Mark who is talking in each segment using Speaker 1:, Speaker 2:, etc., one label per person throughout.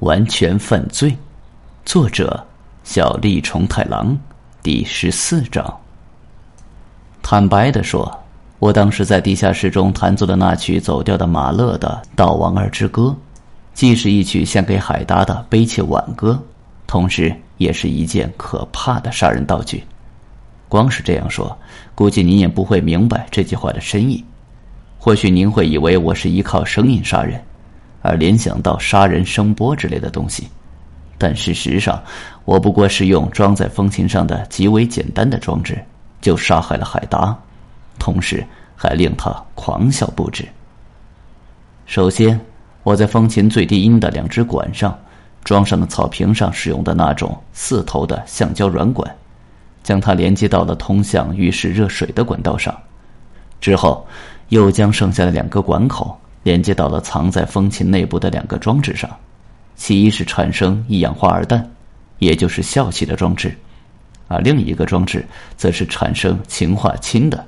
Speaker 1: 完全犯罪。作者：小栗虫太郎，第十四章。坦白的说，我当时在地下室中弹奏的那曲走调的马勒的《悼亡儿之歌》，既是一曲献给海达的悲切挽歌，同时也是一件可怕的杀人道具。光是这样说，估计您也不会明白这句话的深意。或许您会以为我是依靠声音杀人，而联想到杀人声波之类的东西，但事实上，我不过是用装在风琴上的极为简单的装置，就杀害了海达，同时还令他狂笑不止。首先，我在风琴最低音的两只管上装上了草坪上使用的那种四头的橡胶软管，将它连接到了通向浴室热水的管道上，之后。又将剩下的两个管口连接到了藏在风琴内部的两个装置上，其一是产生一氧化二氮，也就是笑气的装置，而另一个装置则是产生氰化氢的。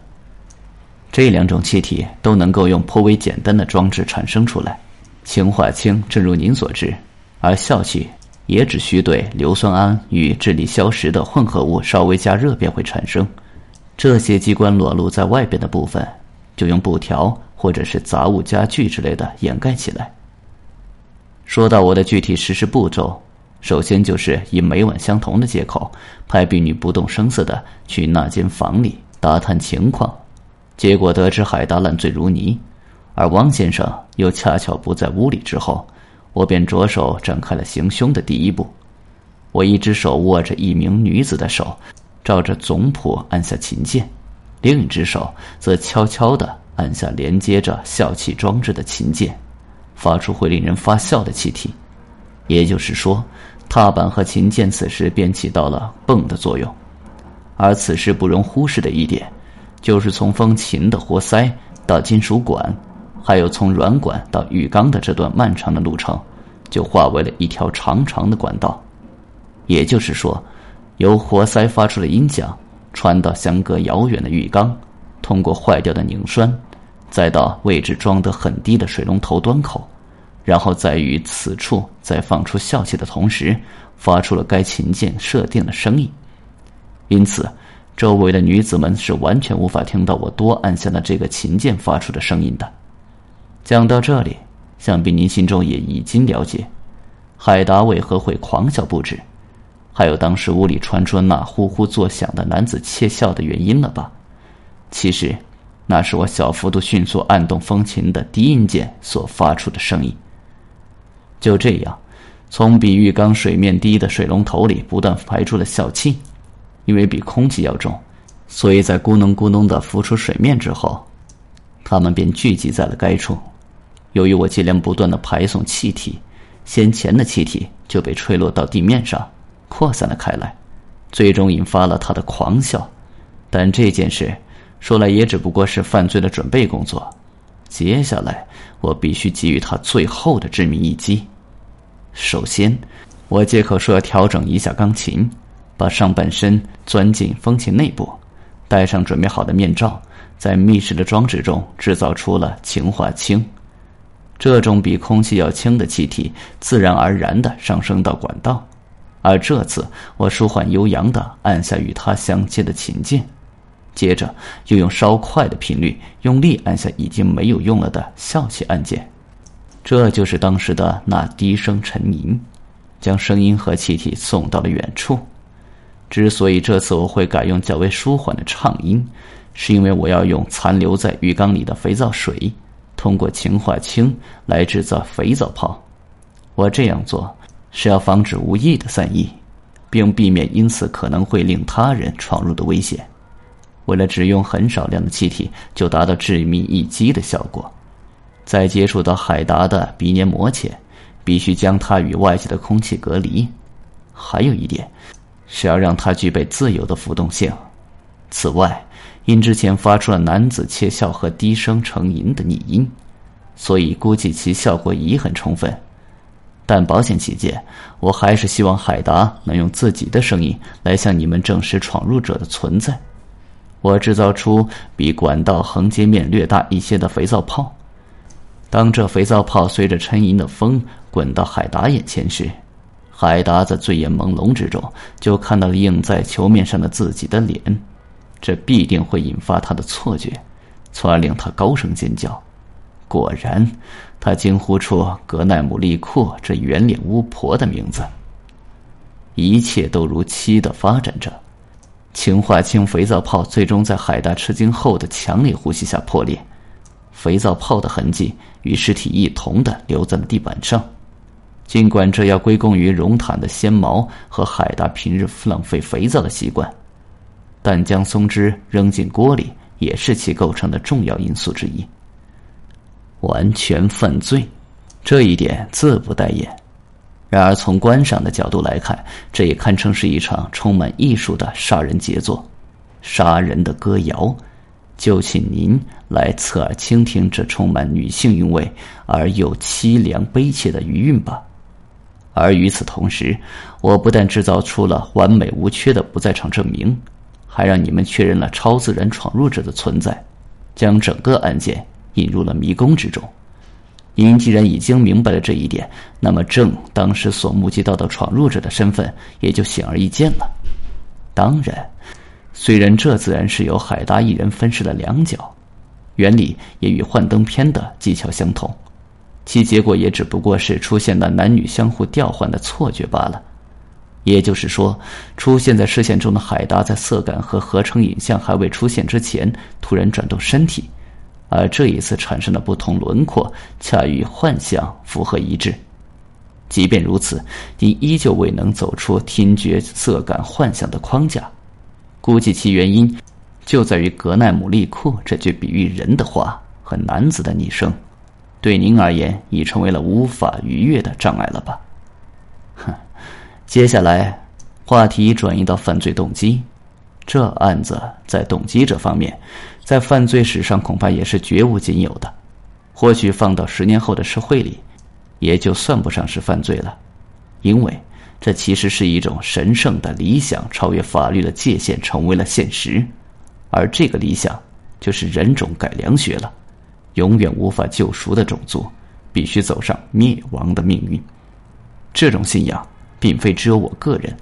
Speaker 1: 这两种气体都能够用颇为简单的装置产生出来。氰化氢正如您所知，而笑气也只需对硫酸铵与智力硝石的混合物稍微加热便会产生。这些机关裸露在外边的部分。就用布条或者是杂物家具之类的掩盖起来。说到我的具体实施步骤，首先就是以每晚相同的借口，派婢女不动声色的去那间房里打探情况。结果得知海达烂醉如泥，而王先生又恰巧不在屋里之后，我便着手展开了行凶的第一步。我一只手握着一名女子的手，照着总谱按下琴键。另一只手则悄悄的按下连接着笑气装置的琴键，发出会令人发笑的气体。也就是说，踏板和琴键此时便起到了泵的作用。而此时不容忽视的一点，就是从风琴的活塞到金属管，还有从软管到浴缸的这段漫长的路程，就化为了一条长长的管道。也就是说，由活塞发出的音响。传到相隔遥远的浴缸，通过坏掉的拧栓，再到位置装得很低的水龙头端口，然后在于此处在放出笑气的同时，发出了该琴键设定的声音。因此，周围的女子们是完全无法听到我多按下了这个琴键发出的声音的。讲到这里，想必您心中也已经了解，海达为何会狂笑不止。还有当时屋里传出那呼呼作响的男子窃笑的原因了吧？其实，那是我小幅度迅速按动风琴的低音键所发出的声音。就这样，从比浴缸水面低的水龙头里不断排出了小气，因为比空气要重，所以在咕哝咕哝的浮出水面之后，它们便聚集在了该处。由于我尽量不断的排送气体，先前的气体就被吹落到地面上。扩散了开来，最终引发了他的狂笑。但这件事说来也只不过是犯罪的准备工作。接下来，我必须给予他最后的致命一击。首先，我借口说要调整一下钢琴，把上半身钻进风琴内部，戴上准备好的面罩，在密实的装置中制造出了氰化氢。这种比空气要轻的气体，自然而然的上升到管道。而这次，我舒缓悠扬的按下与它相接的琴键，接着又用稍快的频率用力按下已经没有用了的笑气按键，这就是当时的那低声沉吟，将声音和气体送到了远处。之所以这次我会改用较为舒缓的唱音，是因为我要用残留在浴缸里的肥皂水，通过氰化氢来制造肥皂泡。我这样做。是要防止无意的散逸，并避免因此可能会令他人闯入的危险。为了只用很少量的气体就达到致命一击的效果，在接触到海达的鼻黏膜前，必须将它与外界的空气隔离。还有一点，是要让它具备自由的浮动性。此外，因之前发出了男子窃笑和低声成吟的拟音，所以估计其效果已很充分。但保险起见，我还是希望海达能用自己的声音来向你们证实闯入者的存在。我制造出比管道横截面略大一些的肥皂泡，当这肥皂泡随着沉吟的风滚到海达眼前时，海达在醉眼朦胧之中就看到了映在球面上的自己的脸，这必定会引发他的错觉，从而令他高声尖叫。果然，他惊呼出格奈姆利库这圆脸巫婆的名字。一切都如期的发展着，氰化氢肥皂泡最终在海达吃惊后的强烈呼吸下破裂，肥皂泡的痕迹与尸体一同的留在了地板上。尽管这要归功于荣坦的纤毛和海达平日浪费肥皂的习惯，但将松枝扔进锅里也是其构成的重要因素之一。完全犯罪，这一点自不待言。然而，从观赏的角度来看，这也堪称是一场充满艺术的杀人杰作，杀人的歌谣。就请您来侧耳倾听这充满女性韵味而又凄凉悲切的余韵吧。而与此同时，我不但制造出了完美无缺的不在场证明，还让你们确认了超自然闯入者的存在，将整个案件引入了迷宫之中。您既然已经明白了这一点，那么郑当时所目击到的闯入者的身份也就显而易见了。当然，虽然这自然是由海达一人分饰了两角，原理也与幻灯片的技巧相同，其结果也只不过是出现了男女相互调换的错觉罢了。也就是说，出现在视线中的海达在色感和合成影像还未出现之前，突然转动身体。而这一次产生的不同轮廓，恰与幻象符合一致。即便如此，你依旧未能走出听觉、色感、幻象的框架。估计其原因，就在于格奈姆利库这句比喻人的话和男子的昵称，对您而言已成为了无法逾越的障碍了吧？哼，接下来，话题转移到犯罪动机。这案子在动机这方面。在犯罪史上恐怕也是绝无仅有的，或许放到十年后的社会里，也就算不上是犯罪了，因为这其实是一种神圣的理想，超越法律的界限，成为了现实，而这个理想就是人种改良学了，永远无法救赎的种族，必须走上灭亡的命运。这种信仰并非只有我个人。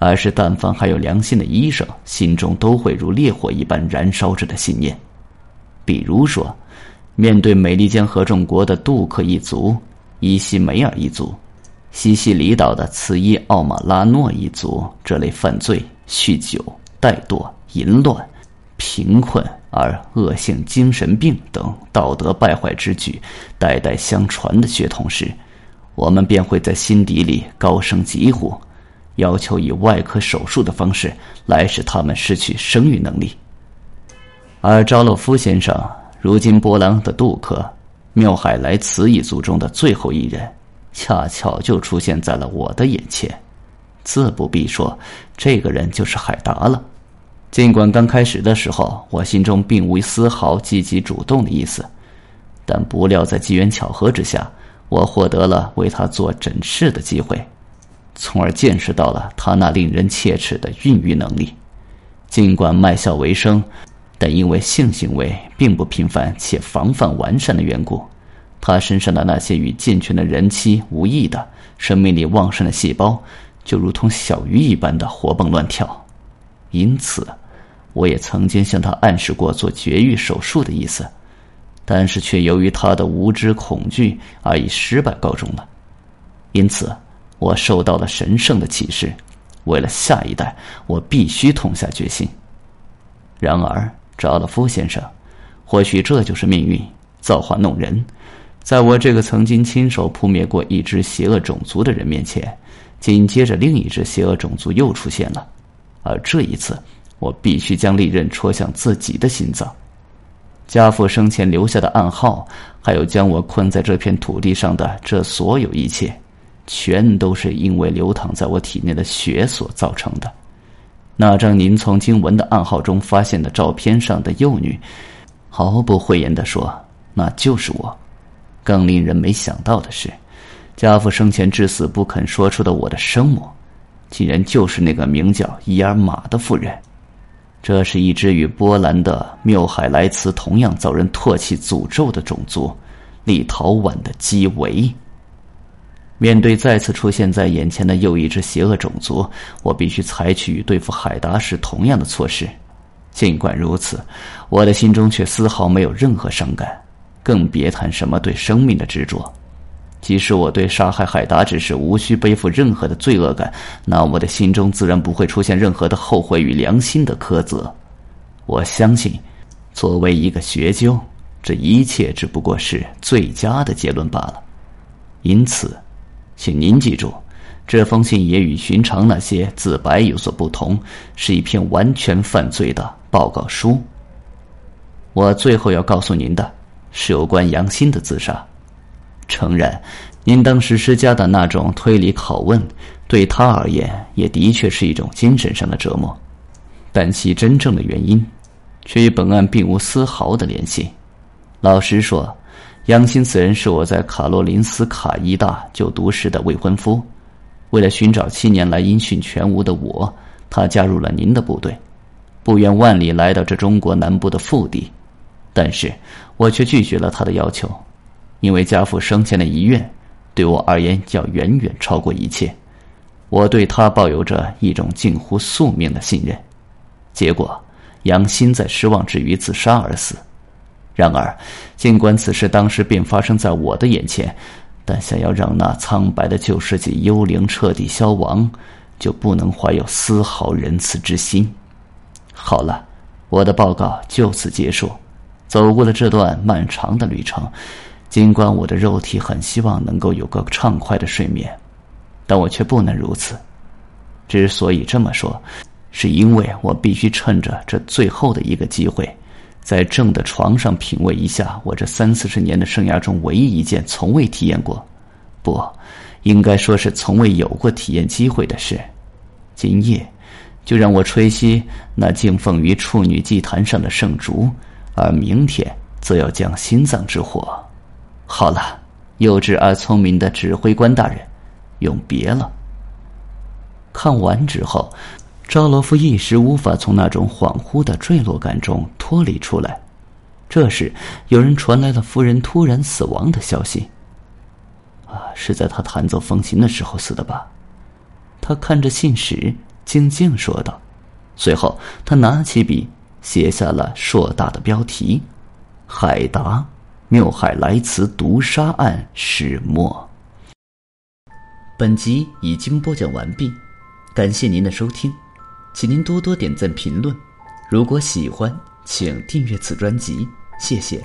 Speaker 1: 而是，但凡还有良心的医生，心中都会如烈火一般燃烧着的信念。比如说，面对美利坚合众国的杜克一族、伊西梅尔一族、西西里岛的茨伊奥马拉诺一族这类犯罪、酗酒、怠惰、淫乱、贫困而恶性精神病等道德败坏之举，代代相传的血统时，我们便会在心底里高声疾呼。要求以外科手术的方式来使他们失去生育能力，而扎洛夫先生如今波兰的杜克、缪海莱茨一族中的最后一人，恰巧就出现在了我的眼前。自不必说，这个人就是海达了。尽管刚开始的时候，我心中并无丝毫积极主动的意思，但不料在机缘巧合之下，我获得了为他做诊室的机会。从而见识到了他那令人切齿的孕育能力。尽管卖笑为生，但因为性行为并不频繁且防范完善的缘故，他身上的那些与健全的人妻无异的生命力旺盛的细胞，就如同小鱼一般的活蹦乱跳。因此，我也曾经向他暗示过做绝育手术的意思，但是却由于他的无知恐惧而以失败告终了。因此。我受到了神圣的启示，为了下一代，我必须痛下决心。然而，扎勒夫先生，或许这就是命运，造化弄人。在我这个曾经亲手扑灭过一只邪恶种族的人面前，紧接着另一只邪恶种族又出现了，而这一次，我必须将利刃戳向自己的心脏。家父生前留下的暗号，还有将我困在这片土地上的这所有一切。全都是因为流淌在我体内的血所造成的。那张您从经文的暗号中发现的照片上的幼女，毫不讳言的说，那就是我。更令人没想到的是，家父生前至死不肯说出的我的生母，竟然就是那个名叫伊尔玛的妇人。这是一只与波兰的缪海莱茨同样遭人唾弃诅咒的种族——立陶宛的基维。面对再次出现在眼前的又一只邪恶种族，我必须采取与对付海达时同样的措施。尽管如此，我的心中却丝毫没有任何伤感，更别谈什么对生命的执着。即使我对杀害海达之事无需背负任何的罪恶感，那我的心中自然不会出现任何的后悔与良心的苛责。我相信，作为一个学究，这一切只不过是最佳的结论罢了。因此。请您记住，这封信也与寻常那些自白有所不同，是一篇完全犯罪的报告书。我最后要告诉您的，是有关杨欣的自杀。诚然，您当时施加的那种推理拷问，对他而言也的确是一种精神上的折磨，但其真正的原因，却与本案并无丝毫的联系。老实说。杨欣此人是我在卡洛林斯卡医大就读时的未婚夫。为了寻找七年来音讯全无的我，他加入了您的部队，不远万里来到这中国南部的腹地。但是我却拒绝了他的要求，因为家父生前的遗愿，对我而言要远远超过一切。我对他抱有着一种近乎宿命的信任。结果，杨欣在失望之余自杀而死。然而，尽管此事当时便发生在我的眼前，但想要让那苍白的旧世纪幽灵彻底消亡，就不能怀有丝毫仁慈之心。好了，我的报告就此结束。走过了这段漫长的旅程，尽管我的肉体很希望能够有个畅快的睡眠，但我却不能如此。之所以这么说，是因为我必须趁着这最后的一个机会。在正的床上品味一下我这三四十年的生涯中唯一一件从未体验过，不，应该说是从未有过体验机会的事。今夜，就让我吹熄那敬奉于处女祭坛上的圣烛，而明天则要将心脏之火。好了，幼稚而聪明的指挥官大人，永别了。看完之后。赵罗夫一时无法从那种恍惚的坠落感中脱离出来。这时，有人传来了夫人突然死亡的消息。啊，是在他弹奏风琴的时候死的吧？他看着信使，静静说道。随后，他拿起笔，写下了硕大的标题：“海达缪海莱茨毒杀案始末。”本集已经播讲完毕，感谢您的收听。请您多多点赞评论，如果喜欢，请订阅此专辑，谢谢。